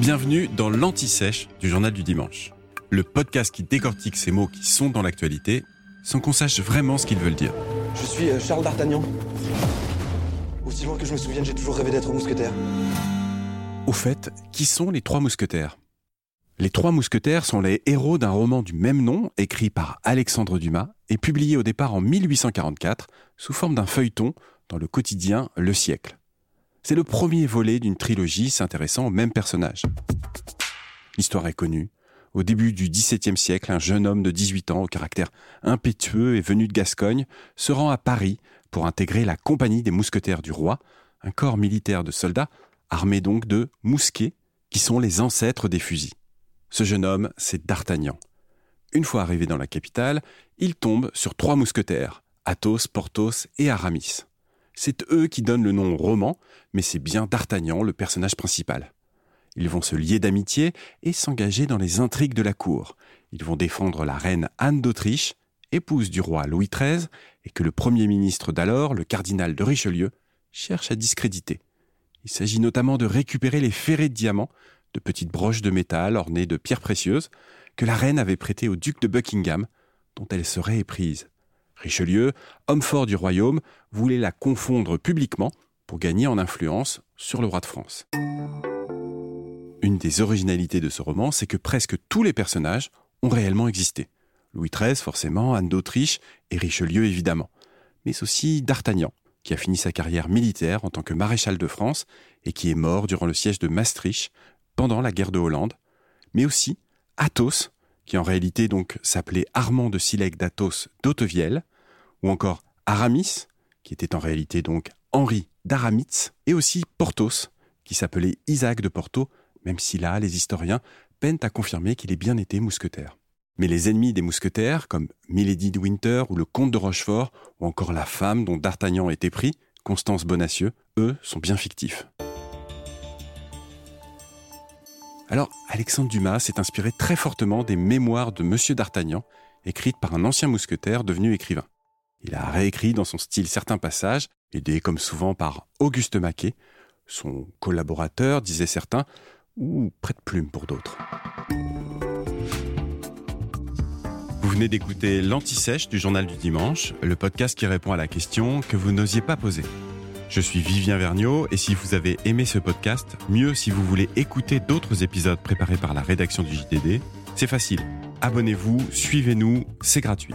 Bienvenue dans l'Anti-Sèche du Journal du Dimanche, le podcast qui décortique ces mots qui sont dans l'actualité sans qu'on sache vraiment ce qu'ils veulent dire. Je suis euh, Charles d'Artagnan. Aussi loin que je me souvienne, j'ai toujours rêvé d'être mousquetaire. Au fait, qui sont les trois mousquetaires? Les trois mousquetaires sont les héros d'un roman du même nom écrit par Alexandre Dumas et publié au départ en 1844 sous forme d'un feuilleton dans le quotidien Le Siècle. C'est le premier volet d'une trilogie s'intéressant au même personnage. L'histoire est connue. Au début du XVIIe siècle, un jeune homme de 18 ans, au caractère impétueux et venu de Gascogne, se rend à Paris pour intégrer la Compagnie des Mousquetaires du Roi, un corps militaire de soldats, armés donc de mousquets, qui sont les ancêtres des fusils. Ce jeune homme, c'est D'Artagnan. Une fois arrivé dans la capitale, il tombe sur trois mousquetaires, Athos, Porthos et Aramis. C'est eux qui donnent le nom au roman, mais c'est bien D'Artagnan le personnage principal. Ils vont se lier d'amitié et s'engager dans les intrigues de la cour. Ils vont défendre la reine Anne d'Autriche, épouse du roi Louis XIII, et que le premier ministre d'alors, le cardinal de Richelieu, cherche à discréditer. Il s'agit notamment de récupérer les ferrets de diamants, de petites broches de métal ornées de pierres précieuses, que la reine avait prêtées au duc de Buckingham, dont elle serait éprise. Richelieu, homme fort du royaume, voulait la confondre publiquement pour gagner en influence sur le roi de France. Une des originalités de ce roman, c'est que presque tous les personnages ont réellement existé. Louis XIII, forcément, Anne d'Autriche et Richelieu, évidemment. Mais aussi D'Artagnan, qui a fini sa carrière militaire en tant que maréchal de France et qui est mort durant le siège de Maastricht pendant la guerre de Hollande. Mais aussi Athos, qui en réalité donc s'appelait Armand de Silègue d'Athos d'Autevielle, ou encore Aramis, qui était en réalité donc Henri d'Aramitz, et aussi Porthos, qui s'appelait Isaac de Porto, même si là, les historiens peinent à confirmer qu'il ait bien été mousquetaire. Mais les ennemis des mousquetaires, comme Milady de Winter ou le comte de Rochefort, ou encore la femme dont D'Artagnan était pris, Constance Bonacieux, eux sont bien fictifs. Alors, Alexandre Dumas s'est inspiré très fortement des mémoires de Monsieur d'Artagnan, écrites par un ancien mousquetaire devenu écrivain. Il a réécrit dans son style certains passages, aidé comme souvent par Auguste Maquet, son collaborateur, disaient certains, ou prête-plume pour d'autres. Vous venez d'écouter l'Anti-Sèche du Journal du Dimanche, le podcast qui répond à la question que vous n'osiez pas poser. Je suis Vivien Vergniaud et si vous avez aimé ce podcast, mieux si vous voulez écouter d'autres épisodes préparés par la rédaction du JDD, c'est facile. Abonnez-vous, suivez-nous, c'est gratuit.